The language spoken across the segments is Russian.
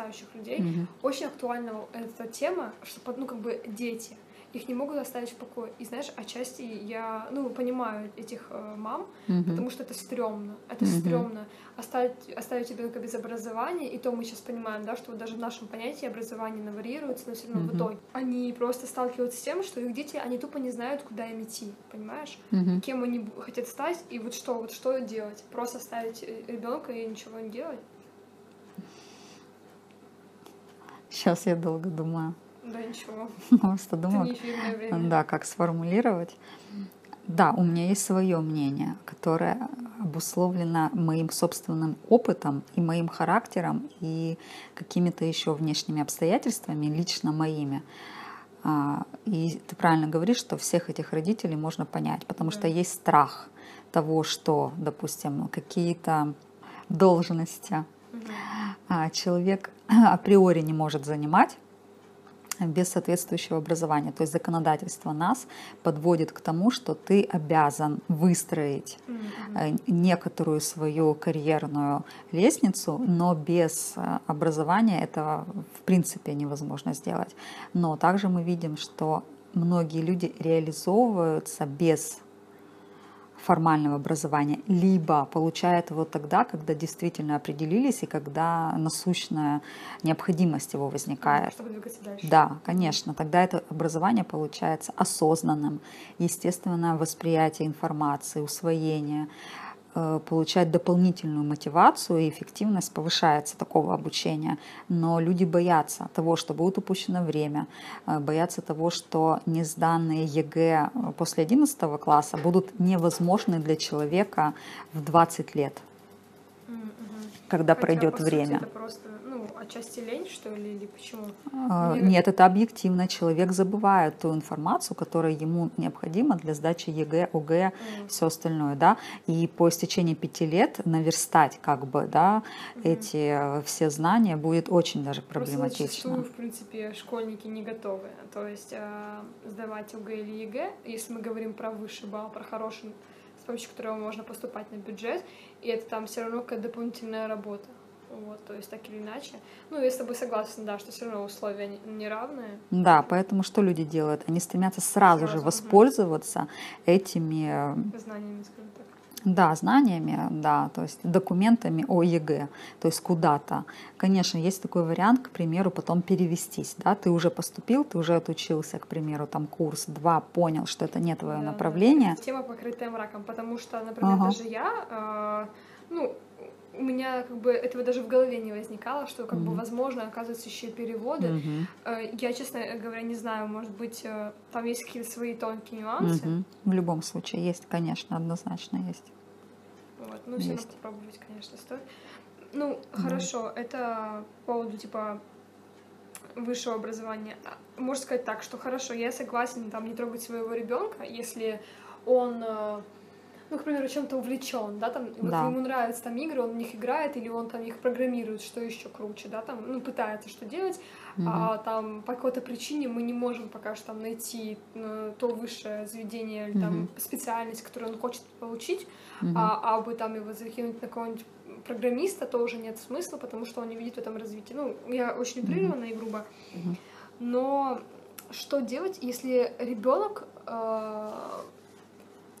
подрастающих людей, mm-hmm. очень актуальна эта тема, что ну как бы дети их не могут оставить в покое. И знаешь, отчасти я, ну, понимаю этих э, мам, mm-hmm. потому что это стрёмно. Это mm-hmm. стрёмно оставить, оставить ребенка без образования, и то мы сейчас понимаем, да, что вот даже в нашем понятии образование варьируется, но все равно mm-hmm. в итоге они просто сталкиваются с тем, что их дети, они тупо не знают, куда им идти, понимаешь? Mm-hmm. Кем они хотят стать, и вот что, вот что делать? Просто оставить э, ребенка и ничего не делать? Сейчас я долго думаю. Да, ничего. Просто думаю, да, как сформулировать. Да, у меня есть свое мнение, которое обусловлено моим собственным опытом и моим характером и какими-то еще внешними обстоятельствами, лично моими. А, и ты правильно говоришь, что всех этих родителей можно понять, потому что есть страх того, что, допустим, какие-то должности угу. Человек априори не может занимать, без соответствующего образования. То есть законодательство нас подводит к тому, что ты обязан выстроить mm-hmm. некоторую свою карьерную лестницу, но без э, образования этого в принципе невозможно сделать. Но также мы видим, что многие люди реализовываются без формального образования, либо получает его тогда, когда действительно определились и когда насущная необходимость его возникает. Чтобы двигаться дальше. Да, конечно. Тогда это образование получается осознанным, естественное восприятие информации, усвоение, Э, получать дополнительную мотивацию и эффективность повышается такого обучения. Но люди боятся того, что будет упущено время, э, боятся того, что несданные ЕГЭ после 11 класса будут невозможны для человека в 20 лет, когда Хотя, пройдет время. это просто отчасти лень, что ли, или почему? А, нет, это объективно. Человек забывает ту информацию, которая ему необходима для сдачи ЕГЭ, ОГЭ, mm. все остальное, да. И по истечении пяти лет наверстать, как бы, да, mm. эти э, все знания будет очень даже проблематично. Просто зачастую, в принципе, школьники не готовы. То есть э, сдавать ОГЭ или ЕГЭ, если мы говорим про высший балл, про хороший, с помощью которого можно поступать на бюджет, и это там все равно какая-то дополнительная работа. Вот, то есть так или иначе. Ну, я с тобой согласна, да, что все равно условия неравные. Да, поэтому что люди делают? Они стремятся сразу, сразу же воспользоваться угу. этими э, знаниями, скажем так. Да, знаниями, да, то есть документами о ЕГЭ, то есть куда-то. Конечно, есть такой вариант, к примеру, потом перевестись, да, ты уже поступил, ты уже отучился, к примеру, там курс, два, понял, что это не твое да, направление. Да. Тема покрытая мраком, потому что, например, ага. даже я, э, ну, у меня как бы этого даже в голове не возникало, что как mm-hmm. бы возможно, оказывается, еще переводы. Mm-hmm. Я, честно говоря, не знаю, может быть, э, там есть какие-то свои тонкие нюансы. Mm-hmm. В любом случае есть, конечно, однозначно есть. Вот, ну, все равно попробовать, конечно, стоит. Ну, mm-hmm. хорошо, это по поводу, типа, высшего образования. А, можно сказать так, что хорошо, я согласен там не трогать своего ребенка, если он э, ну, к примеру, чем-то увлечен, да, там, да. ему нравятся там игры, он в них играет, или он там их программирует, что еще круче, да, там, ну, пытается что делать, угу. а там по какой-то причине мы не можем пока что там найти ну, то высшее заведение или там угу. специальность, которую он хочет получить, угу. а, а бы там его закинуть на какого-нибудь программиста тоже нет смысла, потому что он не видит в этом развития. Ну, я очень утрированно mm-hmm. и грубо. Mm-hmm. Но что делать, если ребенок э,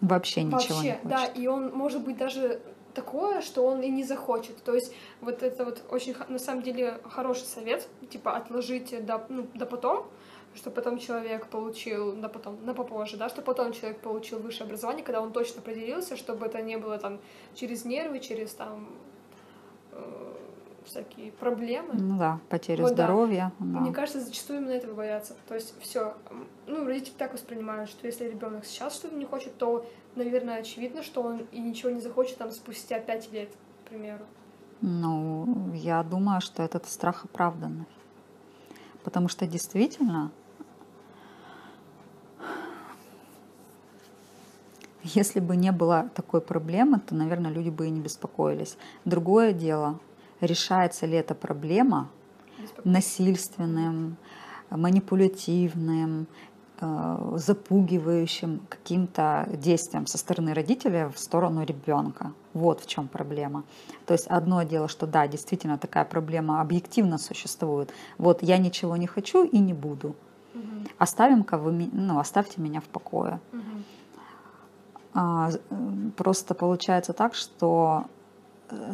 Вообще ничего Вообще, не хочет. да, и он может быть даже такое, что он и не захочет. То есть вот это вот очень, на самом деле, хороший совет, типа отложить до, ну, до потом, что потом человек получил, да потом, на попозже, да, что потом человек получил высшее образование, когда он точно определился, чтобы это не было там через нервы, через там э, всякие проблемы. Ну да, потеря вот, здоровья. Да. Да. Мне кажется, зачастую именно этого боятся. То есть все, ну, родители так воспринимают, что если ребенок сейчас что-то не хочет, то, наверное, очевидно, что он и ничего не захочет там спустя пять лет, к примеру. Ну, я думаю, что этот страх оправданный. Потому что действительно, если бы не было такой проблемы, то, наверное, люди бы и не беспокоились. Другое дело, решается ли эта проблема насильственным, манипулятивным, э, запугивающим каким-то действием со стороны родителя в сторону ребенка. Вот в чем проблема. То есть одно дело, что да, действительно такая проблема объективно существует. Вот я ничего не хочу и не буду. Угу. Оставим-ка вы, ну, оставьте меня в покое. Угу. А, просто получается так, что э,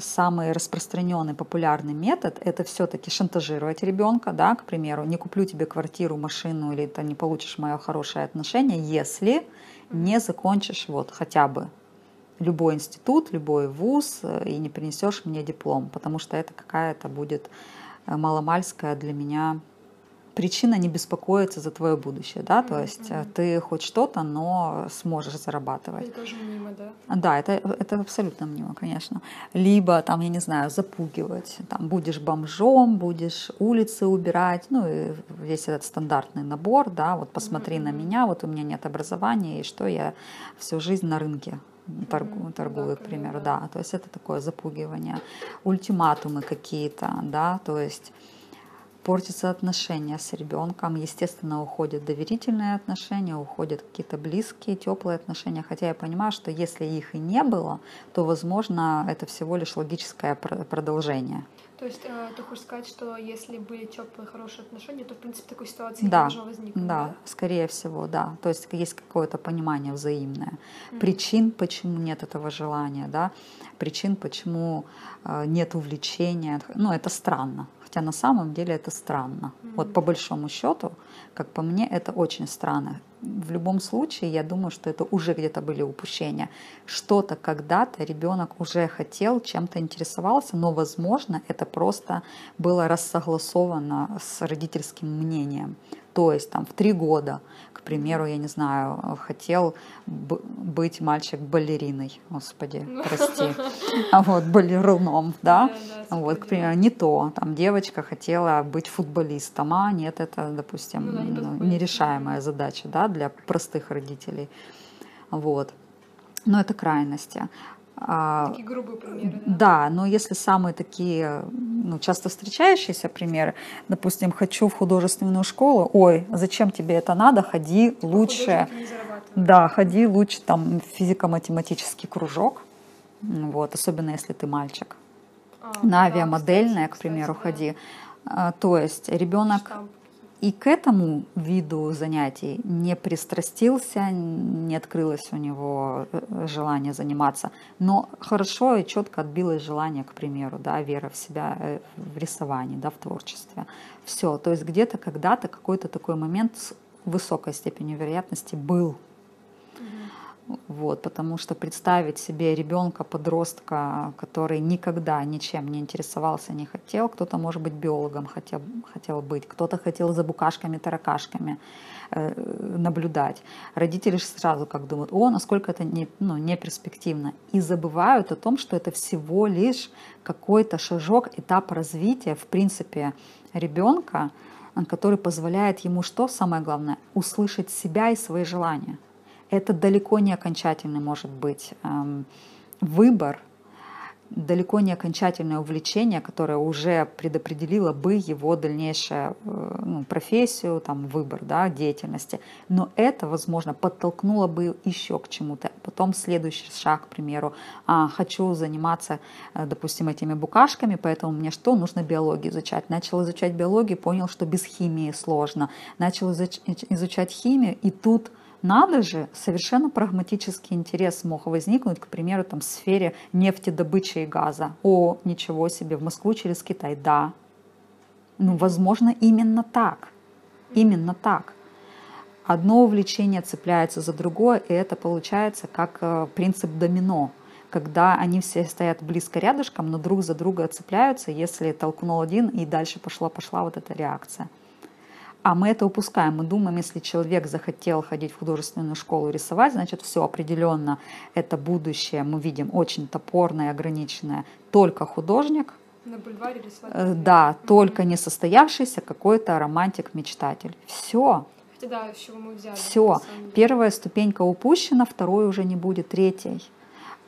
самый распространенный популярный метод это все-таки шантажировать ребенка, да, к примеру, не куплю тебе квартиру, машину или ты не получишь мое хорошее отношение, если не закончишь вот хотя бы любой институт, любой вуз э, и не принесешь мне диплом, потому что это какая-то будет э, маломальская для меня причина не беспокоиться за твое будущее, да, то есть mm-hmm. ты хоть что-то, но сможешь зарабатывать. Это тоже мнимо, да? Да, это, это абсолютно мнимо, конечно. Либо там, я не знаю, запугивать, там будешь бомжом, будешь улицы убирать, ну и весь этот стандартный набор, да, вот посмотри mm-hmm. на меня, вот у меня нет образования, и что я всю жизнь на рынке торгую, торгую да, к примеру, да. да, то есть это такое запугивание, ультиматумы какие-то, да, то есть портятся отношения с ребенком, естественно, уходят доверительные отношения, уходят какие-то близкие, теплые отношения, хотя я понимаю, что если их и не было, то, возможно, это всего лишь логическое продолжение. То есть э, ты хочешь сказать, что если были теплые, хорошие отношения, то в принципе такой ситуации да, не должно возникнуть? Да, да, скорее всего, да. То есть есть какое-то понимание взаимное. Mm-hmm. Причин, почему нет этого желания, да, причин, почему э, нет увлечения. Ну, это странно. Хотя на самом деле это странно. Mm-hmm. Вот по большому счету, как по мне, это очень странно. В любом случае, я думаю, что это уже где-то были упущения. Что-то когда-то ребенок уже хотел, чем-то интересовался, но, возможно, это просто было рассогласовано с родительским мнением. То есть там в три года примеру, я не знаю, хотел быть мальчик балериной, господи, прости, а вот балеруном, да, вот, к примеру, не то, там девочка хотела быть футболистом, а нет, это, допустим, ну, ну нерешаемая задача, да, для простых родителей, вот. Но это крайности. А, такие грубые примеры. Да? да, но если самые такие ну, часто встречающиеся примеры, допустим, хочу в художественную школу, ой, зачем тебе это надо, ходи лучше, да, ходи лучше там физико-математический кружок, вот, особенно если ты мальчик. А, на авиамодельное, к примеру, кстати, ходи. Да. То есть ребенок Штамп и к этому виду занятий не пристрастился, не открылось у него э, желание заниматься, но хорошо и четко отбилось желание, к примеру, да, вера в себя э, в рисовании, да, в творчестве. Все, то есть где-то когда-то какой-то такой момент с высокой степенью вероятности был вот, потому что представить себе ребенка, подростка, который никогда ничем не интересовался, не хотел, кто-то, может быть, биологом хотел, хотел быть, кто-то хотел за букашками, таракашками э, наблюдать. Родители сразу как думают, о, насколько это не, ну, не перспективно. И забывают о том, что это всего лишь какой-то шажок, этап развития, в принципе, ребенка, который позволяет ему что самое главное? Услышать себя и свои желания это далеко не окончательный может быть эм, выбор, далеко не окончательное увлечение, которое уже предопределило бы его дальнейшую э, ну, профессию, там, выбор да, деятельности. Но это, возможно, подтолкнуло бы еще к чему-то. Потом следующий шаг, к примеру, а, хочу заниматься, э, допустим, этими букашками, поэтому мне что? Нужно биологию изучать. Начал изучать биологию, понял, что без химии сложно. Начал изучать химию, и тут надо же, совершенно прагматический интерес мог возникнуть, к примеру, там, в сфере нефтедобычи и газа. О, ничего себе, в Москву через Китай, да. Ну, возможно, именно так. Именно так. Одно увлечение цепляется за другое, и это получается как э, принцип домино когда они все стоят близко рядышком, но друг за друга цепляются, если толкнул один, и дальше пошла-пошла вот эта реакция. А мы это упускаем. Мы думаем, если человек захотел ходить в художественную школу рисовать, значит, все определенно это будущее. Мы видим очень топорное, ограниченное. Только художник. На бульваре рисовать. Э, да, mm-hmm. только несостоявшийся какой-то романтик-мечтатель. Все. Хотя да, с чего мы взяли. Все. Первая ступенька упущена, второй уже не будет, третьей.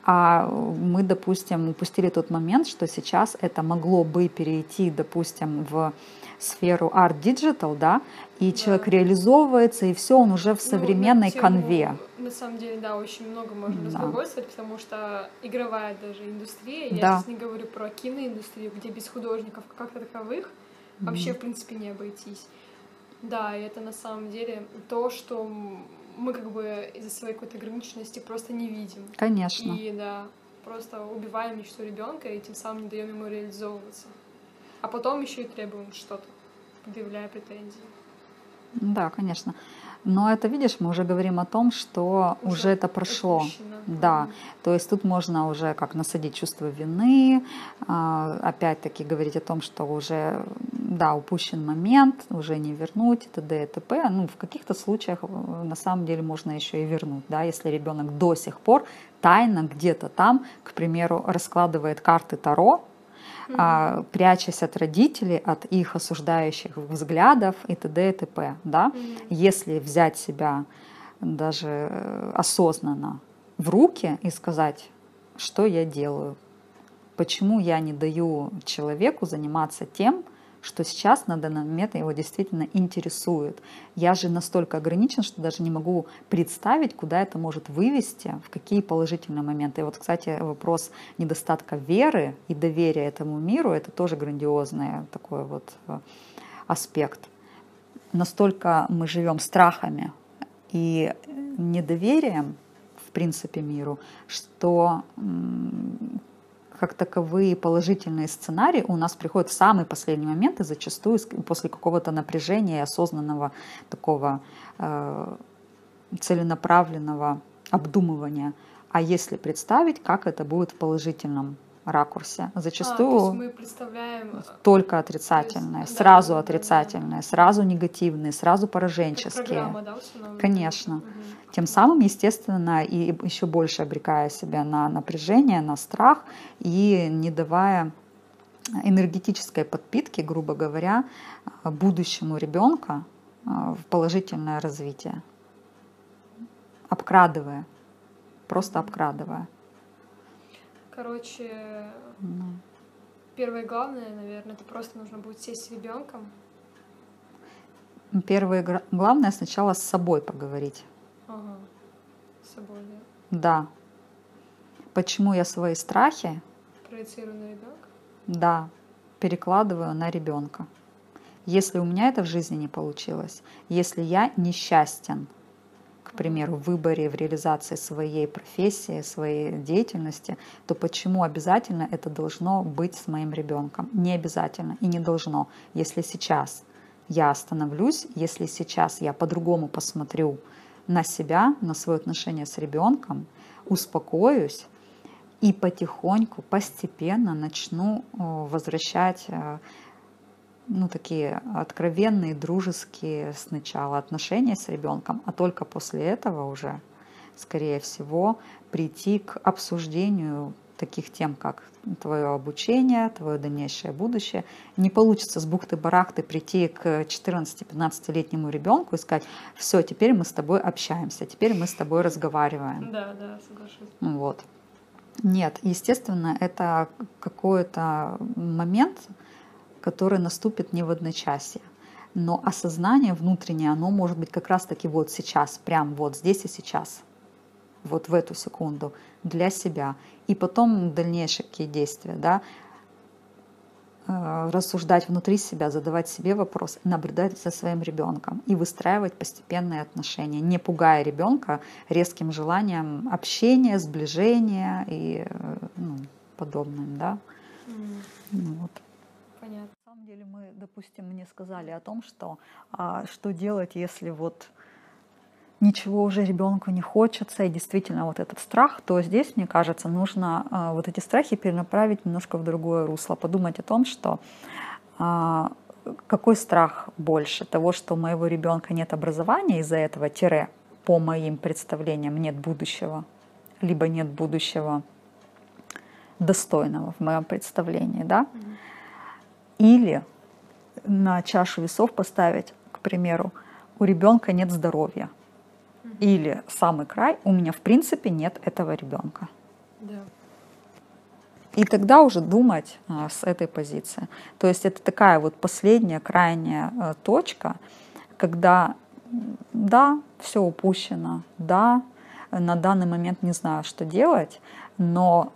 А мы, допустим, упустили тот момент, что сейчас это могло бы перейти, допустим, в сферу арт-digital, да, и да. человек реализовывается, и все, он уже в ну, современной ну, конве. На самом деле, да, очень много можно да. разглагольствовать, потому что игровая даже индустрия, я сейчас не говорю про киноиндустрию, где без художников как таковых mm-hmm. вообще, в принципе, не обойтись. Да, и это на самом деле то, что мы как бы из-за своей какой-то ограниченности просто не видим. Конечно. И да, просто убиваем мечту ребенка и тем самым не даем ему реализовываться. А потом еще и требуем что-то, предъявляя претензии. Да, конечно. Но это, видишь, мы уже говорим о том, что уже, уже это прошло. Отпущено. Да, то есть тут можно уже как насадить чувство вины, а, опять-таки говорить о том, что уже, да, упущен момент, уже не вернуть, и т.д. и т.п. Ну, в каких-то случаях э, на самом деле можно еще и вернуть, да, если ребенок до сих пор тайно где-то там, к примеру, раскладывает карты Таро, а, прячась от родителей, от их осуждающих взглядов и т.д. и т.п. Да? Mm-hmm. Если взять себя даже э, осознанно в руки и сказать, что я делаю, почему я не даю человеку заниматься тем, что сейчас на данный момент его действительно интересует. Я же настолько ограничен, что даже не могу представить, куда это может вывести, в какие положительные моменты. И вот, кстати, вопрос недостатка веры и доверия этому миру, это тоже грандиозный такой вот э, аспект. Настолько мы живем страхами и недоверием, в принципе, миру, что как таковые положительные сценарии у нас приходят в самый последний момент и зачастую после какого-то напряжения и осознанного такого э, целенаправленного обдумывания. А если представить, как это будет в положительном ракурсе. Зачастую а, мы представляем только отрицательные, есть, сразу да, отрицательные, да, сразу негативные, сразу пораженческие. да, Конечно. Угу. Тем самым, естественно, и еще больше обрекая себя на напряжение, на страх и не давая энергетической подпитки, грубо говоря, будущему ребенка а, в положительное развитие, обкрадывая, просто обкрадывая. Короче, ну. первое главное, наверное, это просто нужно будет сесть с ребенком. Первое главное сначала с собой поговорить. Ага. С собой, да. Да. Почему я свои страхи проецирую на ребенка? Да, перекладываю на ребенка. Если у меня это в жизни не получилось, если я несчастен, к примеру, в выборе, в реализации своей профессии, своей деятельности, то почему обязательно это должно быть с моим ребенком? Не обязательно и не должно. Если сейчас я остановлюсь, если сейчас я по-другому посмотрю на себя, на свое отношение с ребенком, успокоюсь и потихоньку, постепенно начну э, возвращать э, ну, такие откровенные, дружеские сначала отношения с ребенком, а только после этого уже, скорее всего, прийти к обсуждению таких тем, как твое обучение, твое дальнейшее будущее. Не получится с бухты-барахты прийти к 14-15-летнему ребенку и сказать, все, теперь мы с тобой общаемся, теперь мы с тобой разговариваем. Да, да, соглашусь. Вот. Нет, естественно, это какой-то момент, который наступит не в одночасье. Но осознание внутреннее, оно может быть как раз-таки вот сейчас, прям вот здесь и сейчас, вот в эту секунду для себя. И потом дальнейшие какие действия, да, э, рассуждать внутри себя, задавать себе вопрос, наблюдать за своим ребенком и выстраивать постепенные отношения, не пугая ребенка резким желанием общения, сближения и э, ну, подобным, да. Mm. Вот деле мы, допустим, мне сказали о том, что а, что делать, если вот ничего уже ребенку не хочется, и действительно вот этот страх, то здесь, мне кажется, нужно а, вот эти страхи перенаправить немножко в другое русло, подумать о том, что а, какой страх больше того, что у моего ребенка нет образования из-за этого тире по моим представлениям нет будущего, либо нет будущего достойного в моем представлении, да? Mm-hmm. Или на чашу весов поставить, к примеру, у ребенка нет здоровья. Или самый край, у меня в принципе нет этого ребенка. Да. И тогда уже думать а, с этой позиции. То есть это такая вот последняя, крайняя а, точка, когда да, все упущено, да, на данный момент не знаю, что делать, но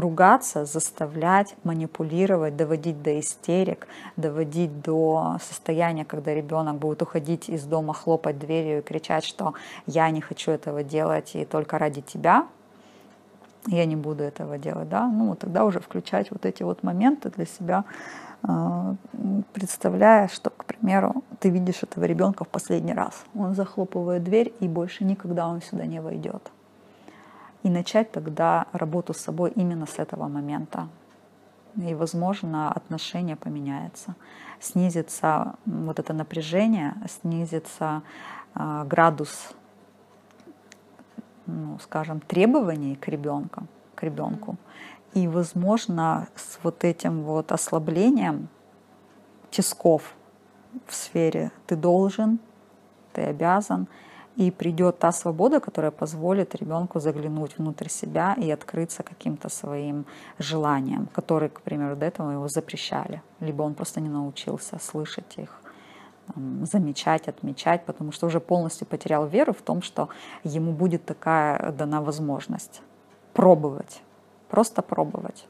ругаться, заставлять, манипулировать, доводить до истерик, доводить до состояния, когда ребенок будет уходить из дома, хлопать дверью и кричать, что я не хочу этого делать и только ради тебя, я не буду этого делать, да, ну тогда уже включать вот эти вот моменты для себя, а, представляя, что, к примеру, ты видишь этого ребенка в последний раз. Он захлопывает дверь, и больше никогда он сюда не войдет. И начать тогда работу с собой именно с этого момента. И, возможно, отношение поменяется. Снизится вот это напряжение, снизится э, градус, ну, скажем, требований к ребенку, к ребенку. И, возможно, с вот этим вот ослаблением тисков в сфере «ты должен», «ты обязан», и придет та свобода, которая позволит ребенку заглянуть внутрь себя и открыться каким-то своим желаниям, которые, к примеру, до этого его запрещали. Либо он просто не научился слышать их, замечать, отмечать, потому что уже полностью потерял веру в том, что ему будет такая дана возможность пробовать просто пробовать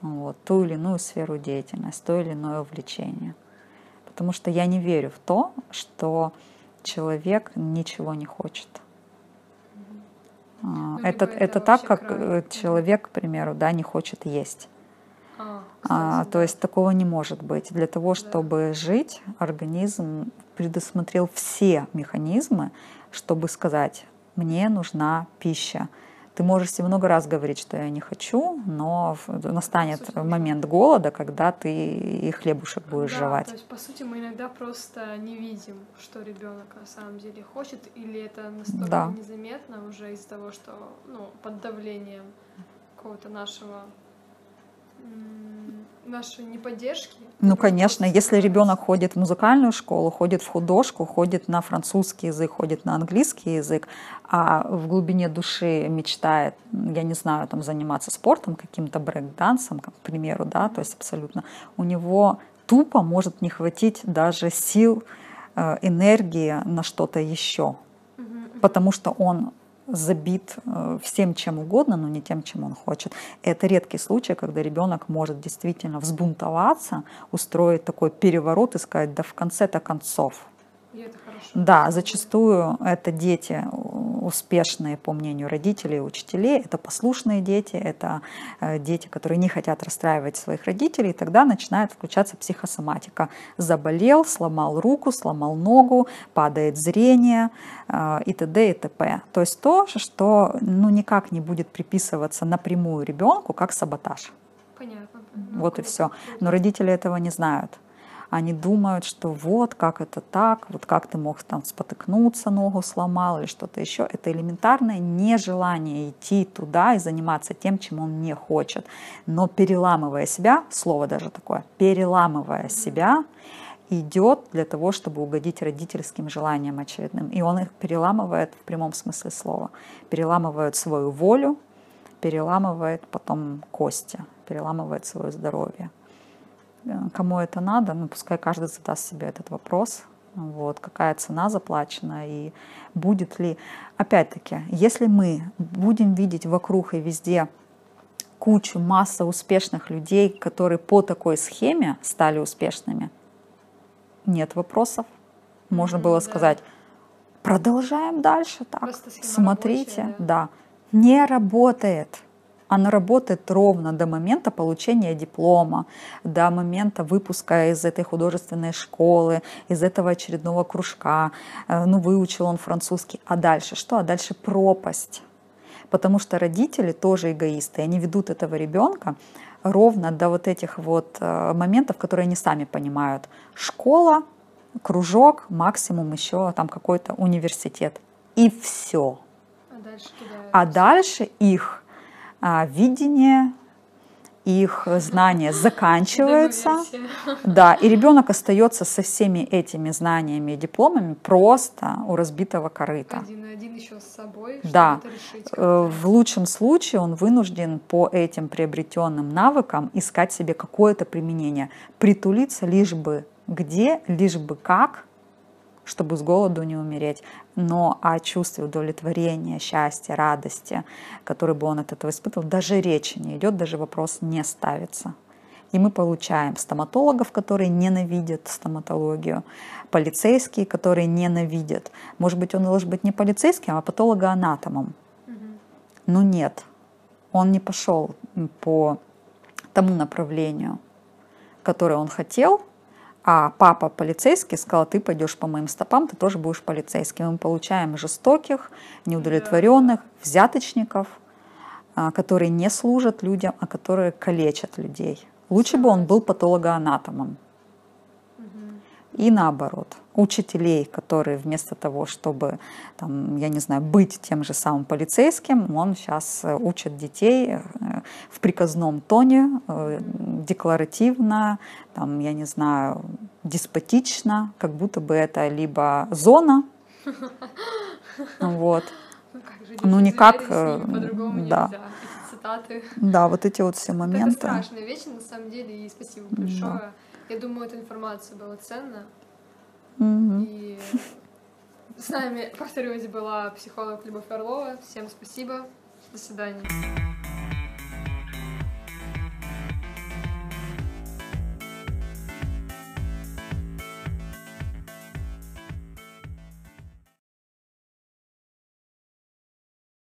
вот, ту или иную сферу деятельности, то или иное увлечение. Потому что я не верю в то, что человек ничего не хочет. Mm-hmm. Это, это, это так, как край. Э, человек, к примеру, да, не хочет есть. А, а, то есть такого не может быть. Для того, чтобы да. жить, организм предусмотрел все механизмы, чтобы сказать, мне нужна пища. Ты можешь себе много раз говорить, что я не хочу, но настанет момент голода, когда ты и хлебушек будешь да, жевать. То есть, по сути, мы иногда просто не видим, что ребенок на самом деле хочет, или это настолько да. незаметно уже из-за того, что ну, под давлением какого-то нашего нашей неподдержки. Ну, конечно, если ребенок ходит в музыкальную школу, ходит в художку, ходит на французский язык, ходит на английский язык, а в глубине души мечтает, я не знаю, там заниматься спортом, каким-то брейк-дансом, к примеру, да, то есть абсолютно, у него тупо может не хватить даже сил, э, энергии на что-то еще, потому что он забит э, всем чем угодно, но не тем, чем он хочет. Это редкий случай, когда ребенок может действительно взбунтоваться, устроить такой переворот и сказать, да в конце-то концов, да, зачастую это дети успешные, по мнению родителей и учителей. Это послушные дети, это э, дети, которые не хотят расстраивать своих родителей. И тогда начинает включаться психосоматика. Заболел, сломал руку, сломал ногу, падает зрение э, и т.д. и т.п. То есть то, что ну, никак не будет приписываться напрямую ребенку как саботаж. Понятно. Вот и все. Но родители этого не знают они думают, что вот как это так, вот как ты мог там спотыкнуться, ногу сломал или что-то еще. Это элементарное нежелание идти туда и заниматься тем, чем он не хочет. Но переламывая себя, слово даже такое, переламывая себя, идет для того, чтобы угодить родительским желаниям очередным. И он их переламывает в прямом смысле слова. Переламывает свою волю, переламывает потом кости, переламывает свое здоровье. Э, кому это надо, ну, пускай каждый задаст себе этот вопрос, вот, какая цена заплачена и будет ли... Опять-таки, если мы будем видеть вокруг и везде кучу, масса успешных людей, которые по такой схеме стали успешными, нет вопросов. Можно mm-hmm, было сказать, продолжаем дальше так, смотрите, рабочая, да. да, не работает она работает ровно до момента получения диплома, до момента выпуска из этой художественной школы, из этого очередного кружка. Э, ну, выучил он французский. А дальше что? А дальше пропасть. Потому что родители тоже эгоисты. Они ведут этого ребенка ровно до вот этих вот э, моментов, которые они сами понимают. Школа, кружок, максимум еще там какой-то университет. И все. А дальше, а дальше их видение, их знания заканчивается, да, и ребенок остается со всеми этими знаниями и дипломами просто у разбитого корыта. Один на один еще с собой. Да, решить э, в лучшем случае он вынужден по этим приобретенным навыкам искать себе какое-то применение, притулиться лишь бы где, лишь бы как, чтобы с голоду не умереть, но о чувстве удовлетворения, счастья, радости, который бы он от этого испытывал, даже речи не идет, даже вопрос не ставится. И мы получаем стоматологов, которые ненавидят стоматологию, полицейские, которые ненавидят. Может быть, он должен быть не полицейским, а патологоанатомом. Угу. Но нет, он не пошел по тому направлению, которое он хотел, а папа полицейский сказал, ты пойдешь по моим стопам, ты тоже будешь полицейским. Мы получаем жестоких, неудовлетворенных, взяточников, а, которые не служат людям, а которые калечат людей. Лучше бы он был патологоанатомом. И наоборот, учителей, которые вместо того, чтобы, там, я не знаю, быть тем же самым полицейским, он сейчас э, учит детей э, в приказном тоне, э, декларативно, там, я не знаю, деспотично, как будто бы это либо зона, вот, ну никак, да. Да, вот эти вот все моменты. Это страшные вещи, на самом деле, и спасибо большое. Да. Я думаю, эта информация была ценна. Mm-hmm. И с нами, повторюсь, была психолог Любовь Орлова. Всем спасибо. До свидания.